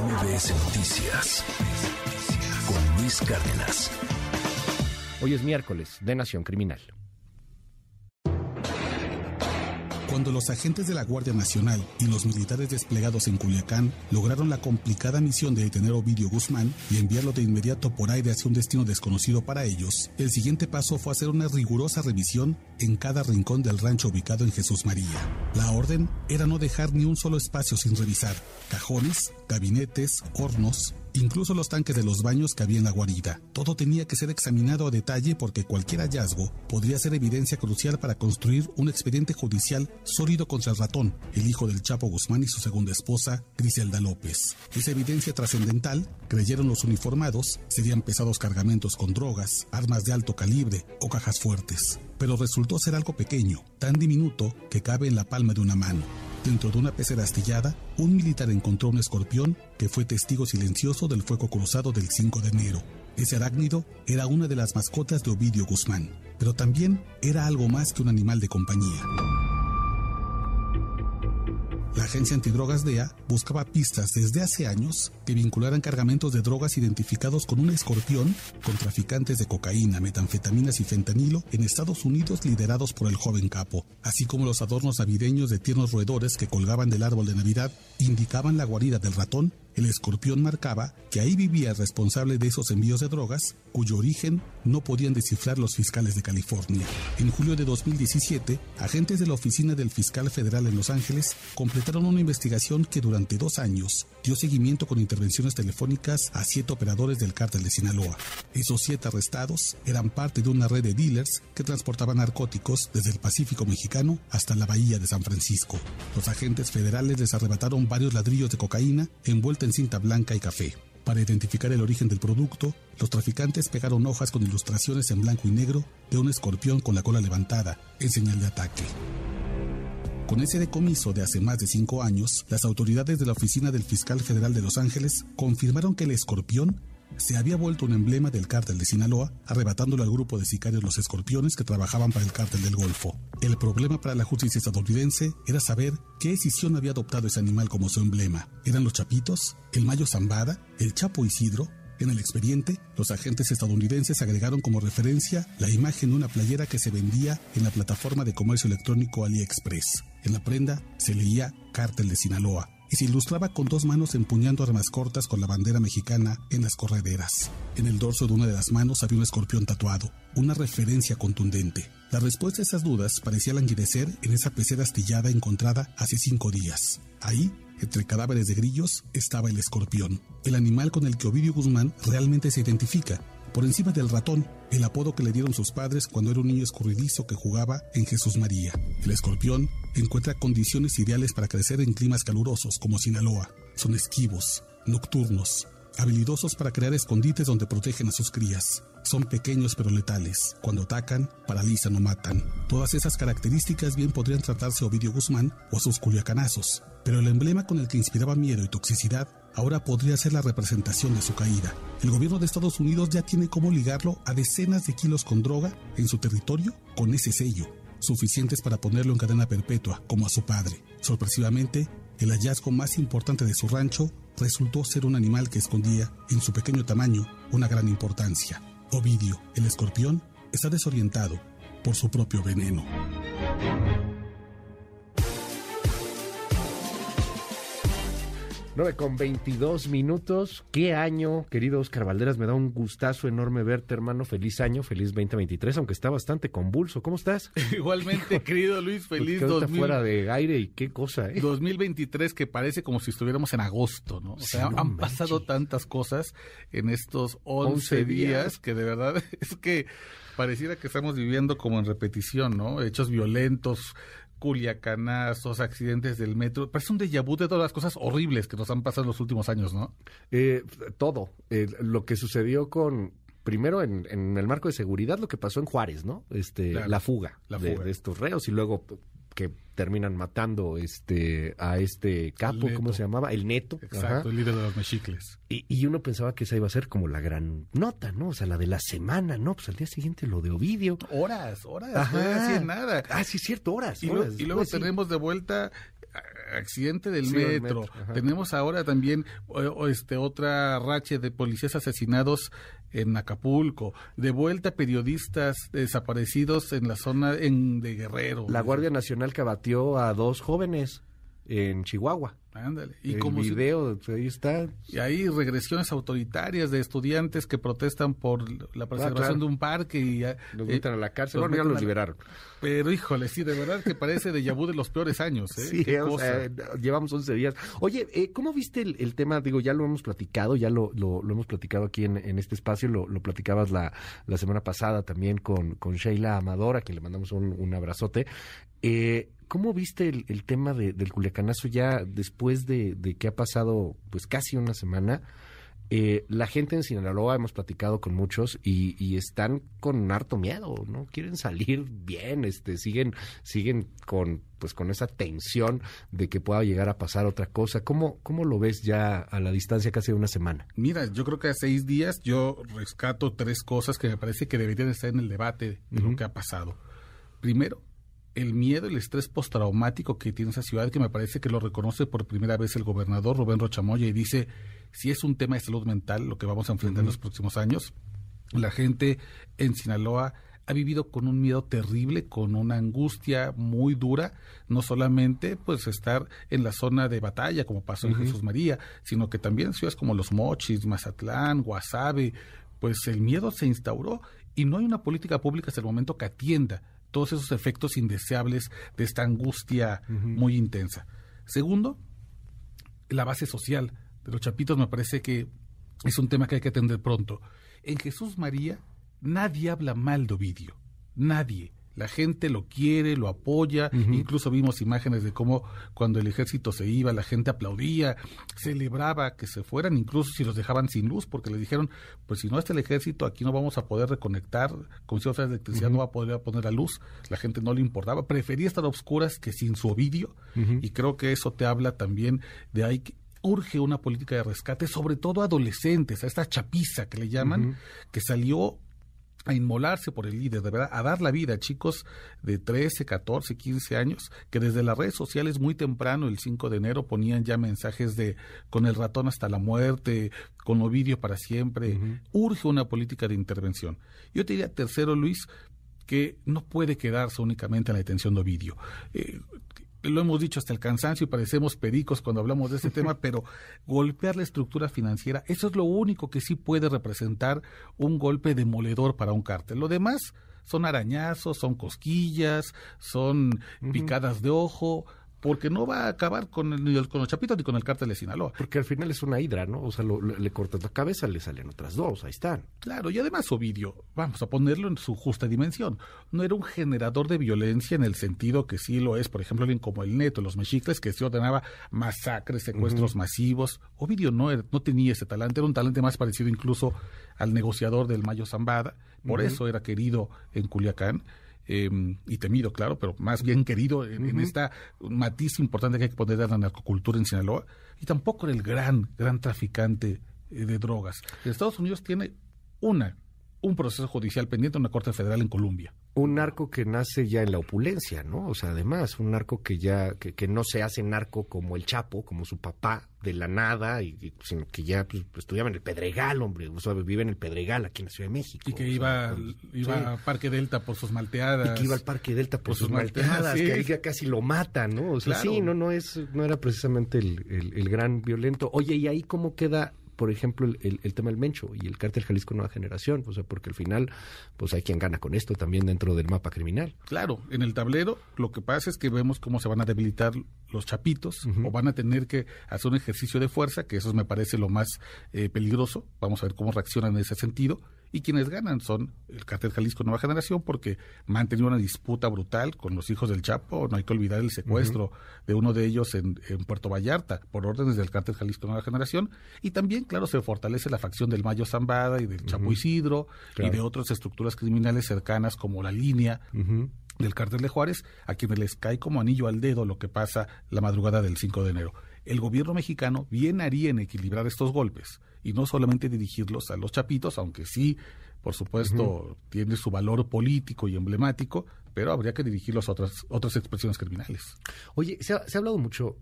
MBS Noticias con Luis Cárdenas. Hoy es miércoles de Nación Criminal. Cuando los agentes de la Guardia Nacional y los militares desplegados en Culiacán lograron la complicada misión de detener a Ovidio Guzmán y enviarlo de inmediato por aire hacia un destino desconocido para ellos, el siguiente paso fue hacer una rigurosa revisión en cada rincón del rancho ubicado en Jesús María. La orden era no dejar ni un solo espacio sin revisar. Cajones, gabinetes, hornos, incluso los tanques de los baños que había en la guarida. Todo tenía que ser examinado a detalle porque cualquier hallazgo podría ser evidencia crucial para construir un expediente judicial sólido contra el ratón, el hijo del Chapo Guzmán y su segunda esposa, Griselda López. Esa evidencia trascendental, creyeron los uniformados, serían pesados cargamentos con drogas, armas de alto calibre o cajas fuertes. Pero resultó ser algo pequeño, tan diminuto que cabe en la palma de una mano. Dentro de una pecera astillada, un militar encontró un escorpión que fue testigo silencioso del fuego cruzado del 5 de enero. Ese arácnido era una de las mascotas de Ovidio Guzmán, pero también era algo más que un animal de compañía. La agencia antidrogas DEA buscaba pistas desde hace años que vincularan cargamentos de drogas identificados con un escorpión con traficantes de cocaína, metanfetaminas y fentanilo en Estados Unidos liderados por el joven capo, así como los adornos navideños de tiernos roedores que colgaban del árbol de Navidad indicaban la guarida del ratón el escorpión marcaba que ahí vivía el responsable de esos envíos de drogas, cuyo origen no podían descifrar los fiscales de California. En julio de 2017, agentes de la Oficina del Fiscal Federal en Los Ángeles completaron una investigación que durante dos años dio seguimiento con intervenciones telefónicas a siete operadores del cártel de Sinaloa. Esos siete arrestados eran parte de una red de dealers que transportaban narcóticos desde el Pacífico mexicano hasta la bahía de San Francisco. Los agentes federales les arrebataron varios ladrillos de cocaína envueltos en cinta blanca y café. Para identificar el origen del producto, los traficantes pegaron hojas con ilustraciones en blanco y negro de un escorpión con la cola levantada, en señal de ataque. Con ese decomiso de hace más de cinco años, las autoridades de la Oficina del Fiscal Federal de Los Ángeles confirmaron que el escorpión se había vuelto un emblema del cártel de Sinaloa, arrebatándolo al grupo de sicarios Los Escorpiones que trabajaban para el cártel del Golfo. El problema para la justicia estadounidense era saber qué decisión había adoptado ese animal como su emblema. ¿Eran los Chapitos? ¿El Mayo Zambada? ¿El Chapo Isidro? En el expediente, los agentes estadounidenses agregaron como referencia la imagen de una playera que se vendía en la plataforma de comercio electrónico AliExpress. En la prenda se leía Cártel de Sinaloa y se ilustraba con dos manos empuñando armas cortas con la bandera mexicana en las correderas. En el dorso de una de las manos había un escorpión tatuado, una referencia contundente. La respuesta a esas dudas parecía languidecer en esa pecera astillada encontrada hace cinco días. Ahí, entre cadáveres de grillos, estaba el escorpión, el animal con el que Ovidio Guzmán realmente se identifica, por encima del ratón, el apodo que le dieron sus padres cuando era un niño escurridizo que jugaba en Jesús María. El escorpión encuentra condiciones ideales para crecer en climas calurosos como Sinaloa. Son esquivos, nocturnos, habilidosos para crear escondites donde protegen a sus crías. Son pequeños pero letales. Cuando atacan, paralizan o matan. Todas esas características bien podrían tratarse a Ovidio Guzmán o a sus culiacanazos, pero el emblema con el que inspiraba miedo y toxicidad ahora podría ser la representación de su caída. El gobierno de Estados Unidos ya tiene cómo ligarlo a decenas de kilos con droga en su territorio con ese sello, suficientes para ponerlo en cadena perpetua, como a su padre. Sorpresivamente, el hallazgo más importante de su rancho resultó ser un animal que escondía, en su pequeño tamaño, una gran importancia. Ovidio, el escorpión, está desorientado por su propio veneno. 9 con 22 minutos. ¿Qué año, querido Oscar Valderas? Me da un gustazo enorme verte, hermano. Feliz año, feliz 2023, aunque está bastante convulso. ¿Cómo estás? Igualmente, querido Luis, feliz Porque fuera de aire y qué cosa, ¿eh? 2023 que parece como si estuviéramos en agosto, ¿no? O sea, han pasado tantas cosas en estos 11, días que de verdad es que pareciera que estamos viviendo como en repetición, ¿no? Hechos violentos, culiacanazos, accidentes del metro. Parece un déjà vu de todas las cosas horribles que nos han pasado en los últimos años, ¿no? Eh, todo. Eh, lo que sucedió con, primero en, el marco de seguridad, lo que pasó en Juárez, ¿no? Este, la fuga, de, estos reos y luego que terminan matando este a este capo, ¿cómo se llamaba? El Neto. Exacto, el líder de los mexicles. Y, y, uno pensaba que esa iba a ser como la gran nota, ¿no? O sea, la de la semana, ¿no? Pues al día siguiente lo de Ovidio. Horas, horas, Ajá. no nada. Ah, sí, cierto, horas. Y, horas. y luego tenemos de vuelta accidente del metro. Tenemos ahora también este otra racha de policías asesinados en Acapulco, de vuelta periodistas desaparecidos en la zona en, de Guerrero. La Guardia Nacional que abatió a dos jóvenes en Chihuahua. Ándale. Y el como video, pues, ahí está. Y hay regresiones autoritarias de estudiantes que protestan por la preservación de un parque y los eh, a la cárcel. Bueno, ya los liberaron. Pero híjole, sí, de verdad que parece de Yabú de los peores años. ¿eh? Sí, llevamos 11 días. Oye, eh, ¿cómo viste el, tema? Digo, ya lo hemos platicado, ya lo, lo, hemos platicado aquí en, este espacio, lo, lo platicabas la, la, semana pasada también con, con Sheila Amador, a quien le mandamos un, un abrazote. Eh, ¿Cómo viste el, tema del Culiacanazo ya después de, que ha pasado pues casi una semana? Eh, la gente en Sinaloa hemos platicado con muchos y, están con harto miedo, no quieren salir bien, este, siguen, siguen con pues con esa tensión de que pueda llegar a pasar otra cosa. ¿Cómo, cómo lo ves ya a la distancia casi de una semana? Mira, yo creo que a seis días yo rescato tres cosas que me parece que deberían estar en el debate de lo que ha pasado. Primero, el miedo, el estrés postraumático que tiene esa ciudad, que me parece que lo reconoce por primera vez el gobernador Rubén Rochamoya y dice, si es un tema de salud mental lo que vamos a enfrentar en los próximos años, la gente en Sinaloa ha vivido con un miedo terrible, con una angustia muy dura, no solamente pues estar en la zona de batalla como pasó en Jesús María, sino que también en ciudades como Los Mochis, Mazatlán, Guasave, pues el miedo se instauró y no hay una política pública hasta el momento que atienda todos esos efectos indeseables de esta angustia muy intensa. Segundo, la base social de los chapitos me parece que es un tema que hay que atender pronto. En Jesús María nadie habla mal de Ovidio, nadie. La gente lo quiere, lo apoya, incluso vimos imágenes de cómo cuando el ejército se iba, la gente aplaudía, celebraba que se fueran, incluso si los dejaban sin luz, porque le dijeron, pues si no está el ejército, aquí no vamos a poder reconectar, con si de electricidad no va a poder poner la luz, la gente no le importaba, prefería estar a oscuras que sin su ovidio, y creo que eso te habla también de ahí que urge una política de rescate, sobre todo a adolescentes, a esta chapiza que le llaman, que salió a inmolarse por el líder, de verdad, a dar la vida a chicos de 13, 14, 15 años, que desde las redes sociales muy temprano, el 5 de enero, ponían ya mensajes de con el ratón hasta la muerte, con Ovidio para siempre. Urge una política de intervención. Yo te diría, tercero, Luis, que no puede quedarse únicamente en la detención de Ovidio. Eh, lo hemos dicho hasta el cansancio y parecemos pericos cuando hablamos de este tema, pero golpear la estructura financiera, eso es lo único que sí puede representar un golpe demoledor para un cártel. Lo demás son arañazos, son cosquillas, son picadas de ojo, porque no va a acabar con, el, con los chapitos ni con el cártel de Sinaloa. Porque al final es una hidra, ¿no? O sea, le cortas la cabeza, le salen otras dos, ahí están. Claro, y además Ovidio, vamos a ponerlo en su justa dimensión, no era un generador de violencia en el sentido que sí lo es, por ejemplo, alguien como el Neto, los mexicles, que se ordenaba masacres, secuestros masivos. Ovidio no, no tenía ese talante, era un talante más parecido incluso al negociador del Mayo Zambada, por eso era querido en Culiacán Em, y temido, claro, pero más bien querido en, esta matiz importante que hay que poner de la narcocultura en Sinaloa, y tampoco era el gran, gran traficante eh, de drogas. Estados Unidos tiene una, un proceso judicial pendiente en una corte federal en Colombia un narco que nace ya en la opulencia, ¿no? O sea, además, un narco que ya, que, no se hace narco como el Chapo, como su papá, de la nada, y, sino que ya pues, estudiaba en el Pedregal, hombre, o sea, vive en el Pedregal, aquí en la Ciudad de México. Y que iba, iba a Parque Delta por sus malteadas. Y que iba al Parque Delta por, sus, malteadas, que ahí ya casi lo matan, ¿no? O sea, sí, no, no es, no era precisamente el, el gran violento. Oye, ¿y ahí cómo queda por ejemplo, el, el, tema del Mencho y el cártel Jalisco Nueva Generación, o sea, porque al final, pues hay quien gana con esto también dentro del mapa criminal. Claro, en el tablero lo que pasa es que vemos cómo se van a debilitar los chapitos o van a tener que hacer un ejercicio de fuerza, que eso me parece lo más eh, peligroso. Vamos a ver cómo reaccionan en ese sentido y quienes ganan son el cartel Jalisco Nueva Generación porque mantenido una disputa brutal con los hijos del Chapo, no hay que olvidar el secuestro de uno de ellos en, Puerto Vallarta por órdenes del cartel Jalisco Nueva Generación. Y también, claro, se fortalece la facción del Mayo Zambada y del Chapo Isidro y de otras estructuras criminales cercanas como la línea. Del cartel de Juárez, a quienes les cae como anillo al dedo lo que pasa la madrugada del 5 de enero. El gobierno mexicano bien haría en equilibrar estos golpes y no solamente dirigirlos a los chapitos, aunque sí por supuesto, tiene su valor político y emblemático, pero habría que dirigirlos a otras, otras expresiones criminales. Oye, se ha, hablado mucho,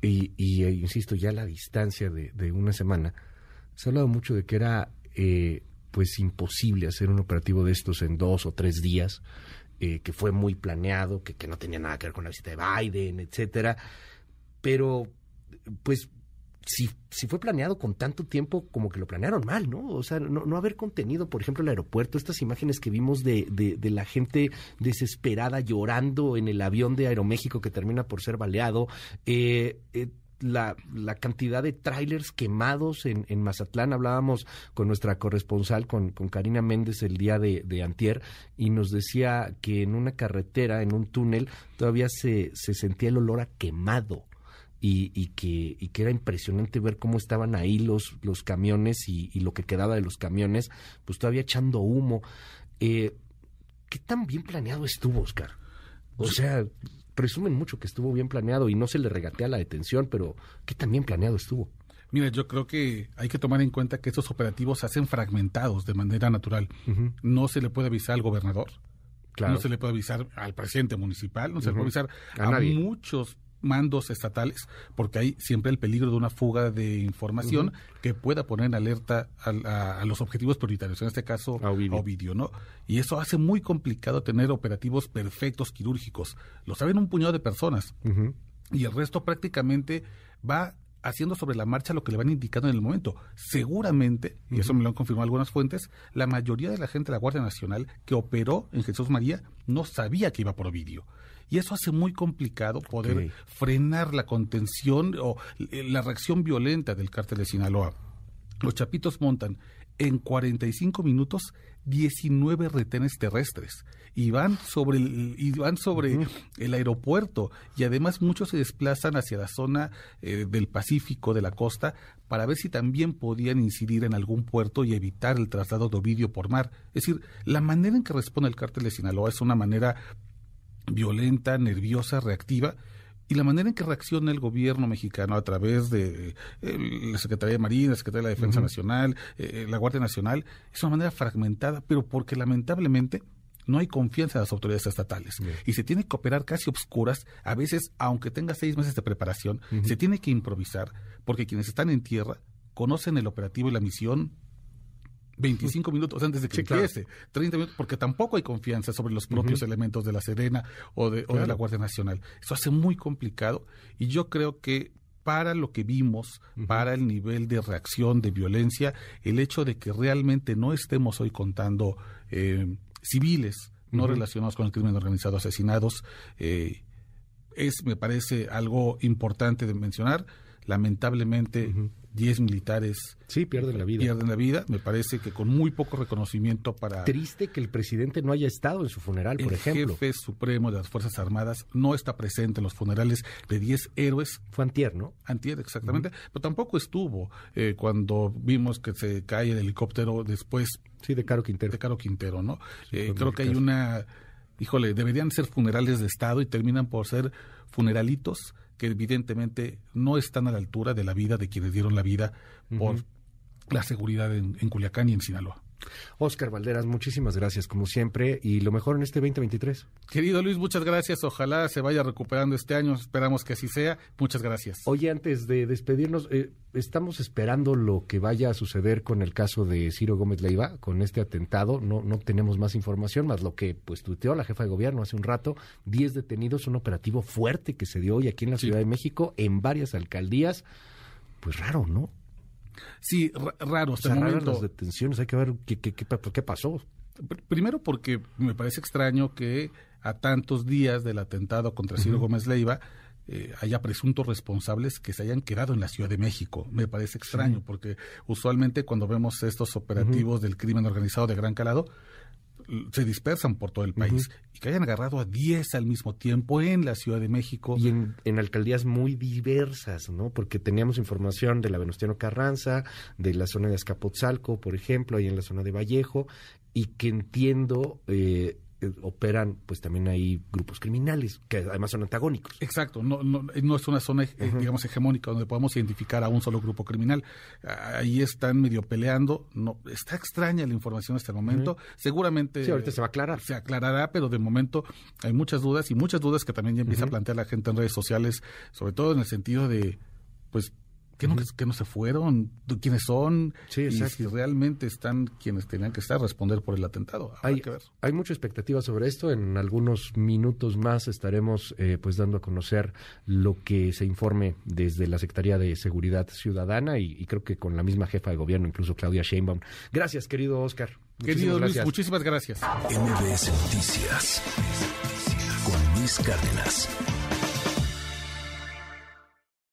y, eh, insisto, ya a la distancia de, una semana, se ha hablado mucho de que era eh, pues imposible hacer un operativo de estos en dos o tres días, eh, que fue muy planeado, que, que no tenía nada que ver con la visita de Biden, etcétera. Pero, pues, si, si fue planeado con tanto tiempo, como que lo planearon mal, ¿no? O sea, no, no haber contenido, por ejemplo, el aeropuerto, estas imágenes que vimos de, de, la gente desesperada llorando en el avión de Aeroméxico que termina por ser baleado, eh, eh, la, la, cantidad de trailers quemados en, en, Mazatlán. Hablábamos con nuestra corresponsal, con, con Karina Méndez, el día de, de, Antier, y nos decía que en una carretera, en un túnel, todavía se, se sentía el olor a quemado y, que, y que era impresionante ver cómo estaban ahí los, los camiones y, lo que quedaba de los camiones, pues todavía echando humo. Eh, ¿Qué tan bien planeado estuvo, Oscar? O sea, presumen mucho que estuvo bien planeado y no se le regatea la detención, pero ¿qué tan bien planeado estuvo? Mira, yo creo que hay que tomar en cuenta que estos operativos se hacen fragmentados de manera natural. No se le puede avisar al gobernador, no se le puede avisar al presidente municipal, no se le puede avisar a, a muchos mandos estatales, porque hay siempre el peligro de una fuga de información que pueda poner en alerta a, los objetivos prioritarios, en este caso a Ovidio. ¿no? Y eso hace muy complicado tener operativos perfectos quirúrgicos. Lo saben un puñado de personas. Y el resto prácticamente va haciendo sobre la marcha lo que le van indicando en el momento. Seguramente, y eso me lo han confirmado algunas fuentes, la mayoría de la gente de la Guardia Nacional que operó en Jesús María no sabía que iba por Ovidio y eso hace muy complicado poder frenar la contención o eh, la reacción violenta del cártel de Sinaloa. Los chapitos montan en 45 minutos 19 retenes terrestres. Y van sobre el, y van sobre el aeropuerto. Y además muchos se desplazan hacia la zona eh, del Pacífico de la costa para ver si también podían incidir en algún puerto y evitar el traslado de Ovidio por mar. Es decir, la manera en que responde el cártel de Sinaloa es una manera violenta, nerviosa, reactiva, y la manera en que reacciona el gobierno mexicano a través de eh, la Secretaría de Marina, la Secretaría de la Defensa Nacional, eh, la Guardia Nacional, es una manera fragmentada, pero porque lamentablemente no hay confianza en las autoridades estatales. Y se tiene que operar casi obscuras, a veces, aunque tenga seis meses de preparación, se tiene que improvisar, porque quienes están en tierra conocen el operativo y la misión 25 minutos antes de que empiece, 30 minutos, porque tampoco hay confianza sobre los propios elementos de la Serena o de, o de la Guardia Nacional. Eso hace muy complicado y yo creo que para lo que vimos, para el nivel de reacción, de violencia, el hecho de que realmente no estemos hoy contando eh, civiles no relacionados con el crimen organizado asesinados, eh, es, me parece, algo importante de mencionar. Lamentablemente, 10 militares sí, pierden la vida. Pierden la vida, me parece que con muy poco reconocimiento para... Triste que el presidente no haya estado en su funeral, por ejemplo. El jefe supremo de las Fuerzas Armadas no está presente en los funerales de 10 héroes. Fue antier, ¿no? Antier, exactamente. Pero tampoco estuvo eh, cuando vimos que se cae el helicóptero después... Sí, de Caro Quintero. De Caro Quintero, ¿no? Eh, creo que hay una... Híjole, deberían ser funerales de Estado y terminan por ser funeralitos que evidentemente no están a la altura de la vida de quienes dieron la vida por la seguridad en, Culiacán y en Sinaloa. Oscar Valderas, muchísimas gracias como siempre y lo mejor en este 2023. Querido Luis, muchas gracias. Ojalá se vaya recuperando este año. Esperamos que así sea. Muchas gracias. Oye, antes de despedirnos, eh, estamos esperando lo que vaya a suceder con el caso de Ciro Gómez Leiva, con este atentado. No, no tenemos más información, más lo que pues tuiteó la jefa de gobierno hace un rato. Diez detenidos, un operativo fuerte que se dio hoy aquí en la Ciudad de México, en varias alcaldías. Pues raro, ¿no? Sí, raro. Hasta las detenciones, hay que ver qué, qué, qué, pasó. Primero porque me parece extraño que a tantos días del atentado contra Ciro Gómez Leiva eh, haya presuntos responsables que se hayan quedado en la Ciudad de México. Me parece extraño porque usualmente cuando vemos estos operativos del crimen organizado de gran calado, se dispersan por todo el país y que hayan agarrado a 10 al mismo tiempo en la Ciudad de México. Y en, alcaldías muy diversas, ¿no? Porque teníamos información de la Venustiano Carranza, de la zona de Azcapotzalco, por ejemplo, ahí en la zona de Vallejo, y que entiendo... Eh, operan pues también hay grupos criminales que además son antagónicos. Exacto, no, no, no es una zona, eh, digamos, hegemónica donde podamos identificar a un solo grupo criminal. Ahí están medio peleando. No, está extraña la información hasta el momento. Seguramente. Sí, ahorita se va a aclarar. Se aclarará, pero de momento hay muchas dudas y muchas dudas que también ya empieza a plantear la gente en redes sociales, sobre todo en el sentido de, pues, que no, que no se fueron, quiénes son, sí, y si realmente están quienes tenían que estar responder por el atentado. hay, hay mucha expectativa sobre esto. En algunos minutos más estaremos eh, pues dando a conocer lo que se informe desde la Secretaría de Seguridad Ciudadana y, creo que con la misma jefa de gobierno, incluso Claudia Sheinbaum. Gracias, querido Oscar. Querido Luis, muchísimas gracias. MBS Noticias con Luis Cárdenas.